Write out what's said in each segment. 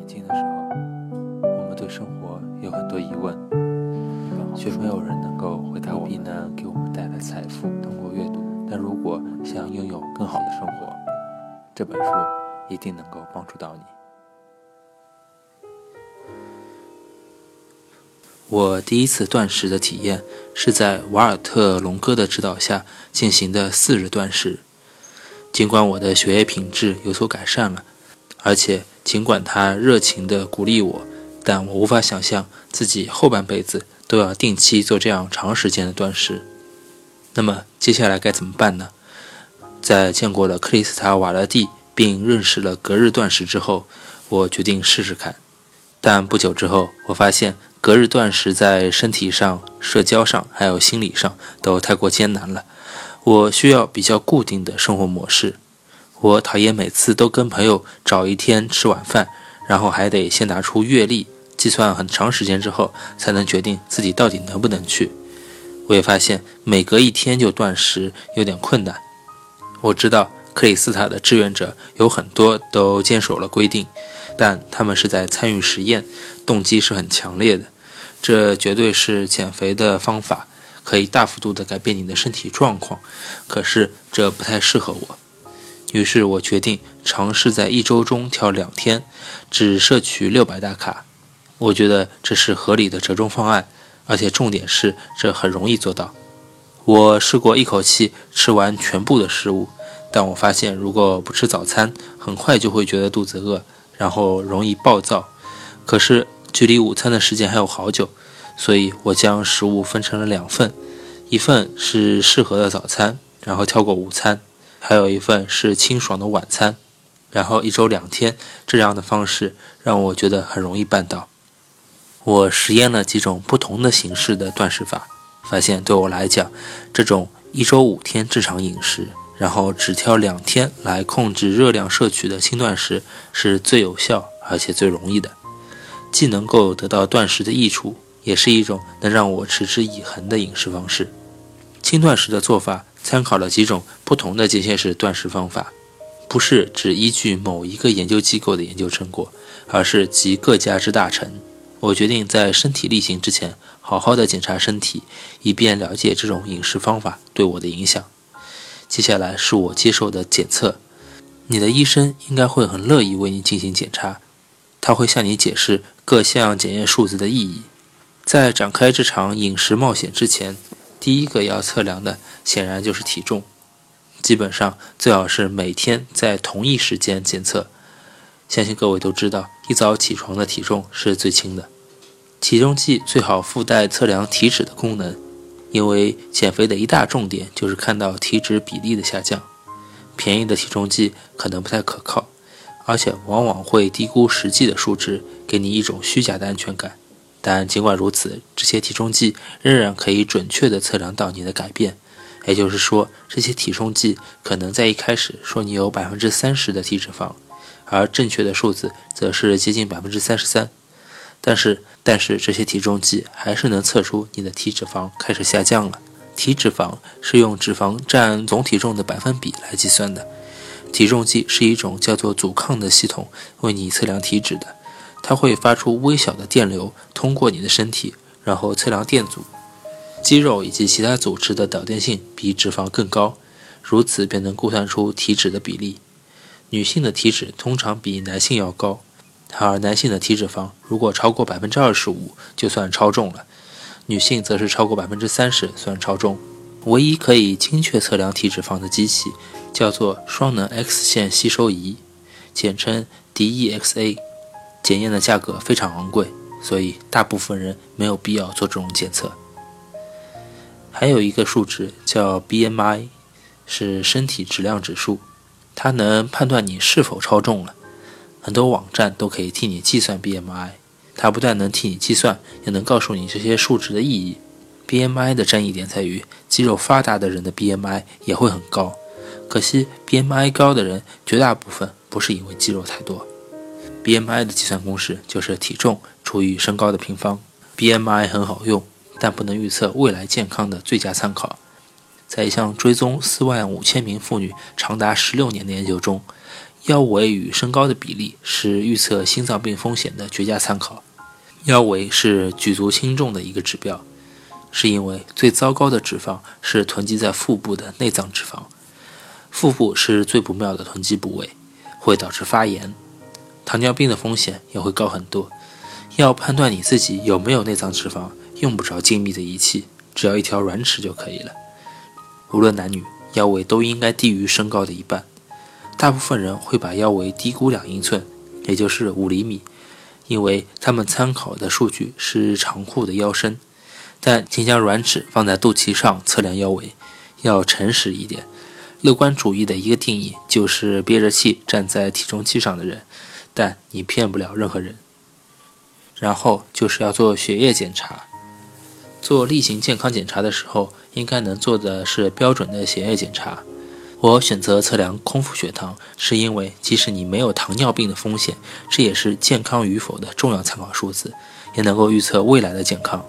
年轻的时候，我们对生活有很多疑问，却没有人能够回答我们能给我们带来财富。通过阅读，但如果想拥有更好的生活，这本书一定能够帮助到你。我第一次断食的体验是在瓦尔特·龙哥的指导下进行的四日断食。尽管我的血液品质有所改善了，而且尽管他热情地鼓励我，但我无法想象自己后半辈子都要定期做这样长时间的断食。那么接下来该怎么办呢？在见过了克里斯塔·瓦拉蒂并认识了隔日断食之后，我决定试试看。但不久之后，我发现隔日断食在身体上、社交上还有心理上都太过艰难了。我需要比较固定的生活模式。我讨厌每次都跟朋友找一天吃晚饭，然后还得先拿出月历计算很长时间之后才能决定自己到底能不能去。我也发现每隔一天就断食有点困难。我知道克里斯塔的志愿者有很多都坚守了规定，但他们是在参与实验，动机是很强烈的。这绝对是减肥的方法。可以大幅度地改变你的身体状况，可是这不太适合我。于是我决定尝试在一周中挑两天，只摄取六百大卡。我觉得这是合理的折中方案，而且重点是这很容易做到。我试过一口气吃完全部的食物，但我发现如果不吃早餐，很快就会觉得肚子饿，然后容易暴躁。可是距离午餐的时间还有好久。所以我将食物分成了两份，一份是适合的早餐，然后跳过午餐；还有一份是清爽的晚餐。然后一周两天这样的方式让我觉得很容易办到。我实验了几种不同的形式的断食法，发现对我来讲，这种一周五天正常饮食，然后只挑两天来控制热量摄取的轻断食是最有效而且最容易的，既能够得到断食的益处。也是一种能让我持之以恒的饮食方式。轻断食的做法参考了几种不同的间歇式断食方法，不是只依据某一个研究机构的研究成果，而是集各家之大成。我决定在身体力行之前，好好的检查身体，以便了解这种饮食方法对我的影响。接下来是我接受的检测，你的医生应该会很乐意为你进行检查，他会向你解释各项检验数字的意义。在展开这场饮食冒险之前，第一个要测量的显然就是体重。基本上最好是每天在同一时间检测。相信各位都知道，一早起床的体重是最轻的。体重计最好附带测量体脂的功能，因为减肥的一大重点就是看到体脂比例的下降。便宜的体重计可能不太可靠，而且往往会低估实际的数值，给你一种虚假的安全感。但尽管如此，这些体重计仍然可以准确地测量到你的改变。也就是说，这些体重计可能在一开始说你有百分之三十的体脂肪，而正确的数字则是接近百分之三十三。但是，但是这些体重计还是能测出你的体脂肪开始下降了。体脂肪是用脂肪占总体重的百分比来计算的。体重计是一种叫做阻抗的系统，为你测量体脂的。它会发出微小的电流，通过你的身体，然后测量电阻。肌肉以及其他组织的导电性比脂肪更高，如此便能估算出体脂的比例。女性的体脂通常比男性要高，而男性的体脂肪如果超过百分之二十五，就算超重了；女性则是超过百分之三十算超重。唯一可以精确测量体脂肪的机器叫做双能 X 线吸收仪，简称 DEXA。检验的价格非常昂贵，所以大部分人没有必要做这种检测。还有一个数值叫 BMI，是身体质量指数，它能判断你是否超重了。很多网站都可以替你计算 BMI，它不但能替你计算，也能告诉你这些数值的意义。BMI 的争议点在于，肌肉发达的人的 BMI 也会很高，可惜 BMI 高的人绝大部分不是因为肌肉太多。BMI 的计算公式就是体重除以身高的平方。BMI 很好用，但不能预测未来健康的最佳参考。在一项追踪四万五千名妇女长达十六年的研究中，腰围与身高的比例是预测心脏病风险的绝佳参考。腰围是举足轻重的一个指标，是因为最糟糕的脂肪是囤积在腹部的内脏脂肪，腹部是最不妙的囤积部位，会导致发炎，糖尿病的风险也会高很多。要判断你自己有没有内脏脂肪，用不着精密的仪器，只要一条软尺就可以了。无论男女，腰围都应该低于身高的一半。大部分人会把腰围低估两英寸，也就是五厘米。因为他们参考的数据是长裤的腰身，但请将软尺放在肚脐上测量腰围，要诚实一点。乐观主义的一个定义就是憋着气站在体重计上的人，但你骗不了任何人。然后就是要做血液检查，做例行健康检查的时候，应该能做的是标准的血液检查。我选择测量空腹血糖，是因为即使你没有糖尿病的风险，这也是健康与否的重要参考数字，也能够预测未来的健康。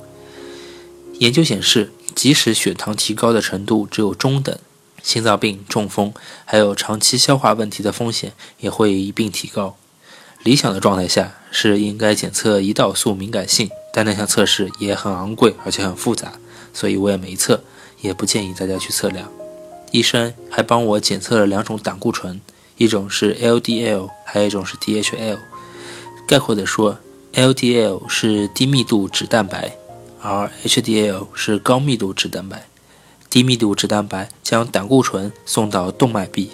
研究显示，即使血糖提高的程度只有中等，心脏病、中风还有长期消化问题的风险也会一并提高。理想的状态下是应该检测胰岛素敏感性，但那项测试也很昂贵而且很复杂，所以我也没测，也不建议大家去测量。医生还帮我检测了两种胆固醇，一种是 LDL，还有一种是 DHL。概括的说，LDL 是低密度脂蛋白，而 HDL 是高密度脂蛋白。低密度脂蛋白将胆固醇送到动脉壁，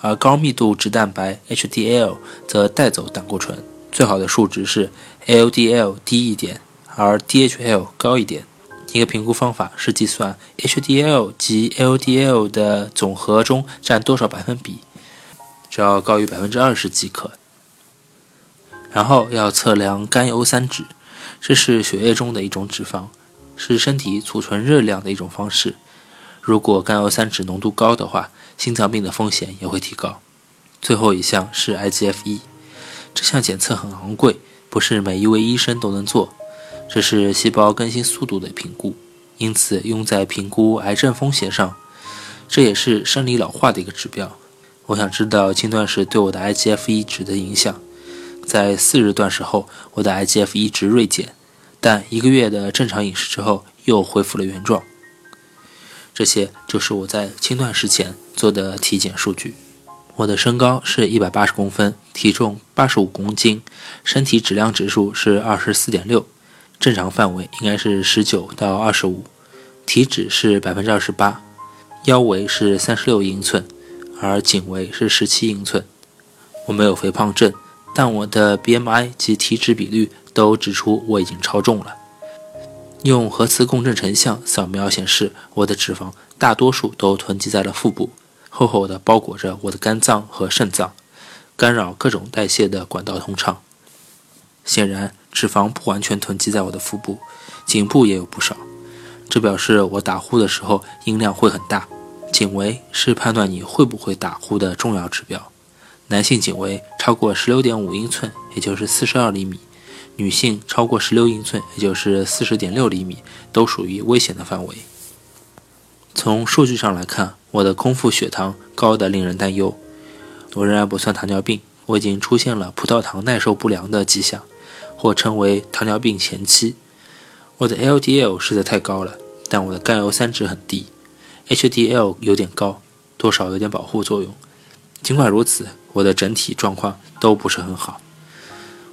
而高密度脂蛋白 HDL 则带走胆固醇。最好的数值是 LDL 低一点，而 DHL 高一点。一个评估方法是计算 HDL 及 LDL 的总和中占多少百分比，只要高于百分之二十即可。然后要测量甘油三酯，这是血液中的一种脂肪，是身体储存热量的一种方式。如果甘油三酯浓度高的话，心脏病的风险也会提高。最后一项是 IGF-1，这项检测很昂贵，不是每一位医生都能做。这是细胞更新速度的评估，因此用在评估癌症风险上。这也是生理老化的一个指标。我想知道轻断食对我的 IGF-1 值的影响。在四日断食后，我的 IGF-1 值锐减，但一个月的正常饮食之后又恢复了原状。这些就是我在轻断食前做的体检数据。我的身高是一百八十公分，体重八十五公斤，身体质量指数是二十四点六。正常范围应该是十九到二十五，体脂是百分之二十八，腰围是三十六英寸，而颈围是十七英寸。我没有肥胖症，但我的 BMI 及体脂比率都指出我已经超重了。用核磁共振成像扫描显示，我的脂肪大多数都囤积在了腹部，厚厚的包裹着我的肝脏和肾脏，干扰各种代谢的管道通畅。显然。脂肪不完全囤积在我的腹部，颈部也有不少，这表示我打呼的时候音量会很大。颈围是判断你会不会打呼的重要指标。男性颈围超过十六点五英寸，也就是四十二厘米；女性超过十六英寸，也就是四十点六厘米，都属于危险的范围。从数据上来看，我的空腹血糖高得令人担忧。我仍然不算糖尿病，我已经出现了葡萄糖耐受不良的迹象。或称为糖尿病前期，我的 LDL 实在太高了，但我的甘油三酯很低，HDL 有点高，多少有点保护作用。尽管如此，我的整体状况都不是很好。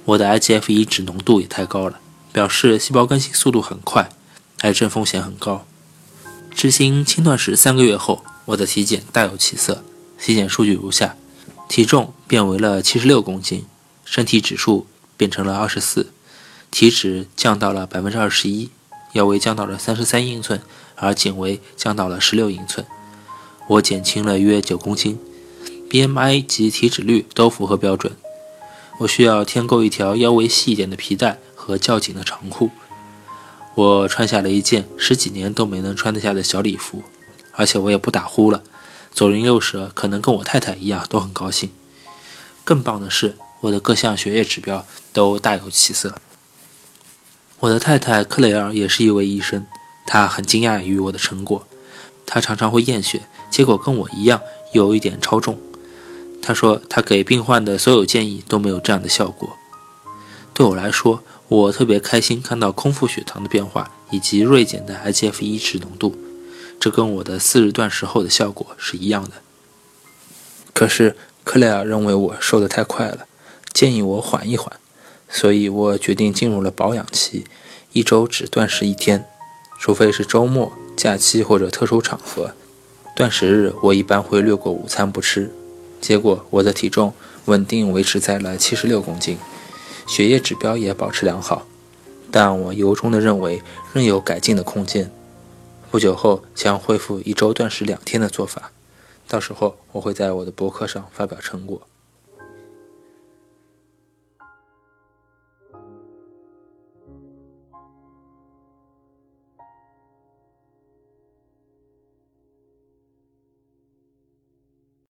我的 IGF-1 值浓度也太高了，表示细胞更新速度很快，癌症风险很高。执行轻断食三个月后，我的体检大有起色，体检数据如下：体重变为了七十六公斤，身体指数。变成了二十四，体脂降到了百分之二十一，腰围降到了三十三英寸，而颈围降到了十六英寸，我减轻了约九公斤，BMI 及体脂率都符合标准。我需要添购一条腰围细一点的皮带和较紧的长裤。我穿下了一件十几年都没能穿得下的小礼服，而且我也不打呼了，左邻右舍可能跟我太太一样都很高兴。更棒的是。我的各项血液指标都大有起色。我的太太克雷尔也是一位医生，她很惊讶于我的成果。她常常会验血，结果跟我一样有一点超重。他说他给病患的所有建议都没有这样的效果。对我来说，我特别开心看到空腹血糖的变化以及锐减的 IGF-1 值浓度，这跟我的四日断食后的效果是一样的。可是克莱尔认为我瘦得太快了，建议我缓一缓，所以我决定进入了保养期，一周只断食一天，除非是周末、假期或者特殊场合。断食日我一般会略过午餐不吃。结果我的体重稳定维持在了七十六公斤，血液指标也保持良好，但我由衷的认为仍有改进的空间。不久后将恢复一周断食两天的做法。到时候我会在我的博客上发表成果。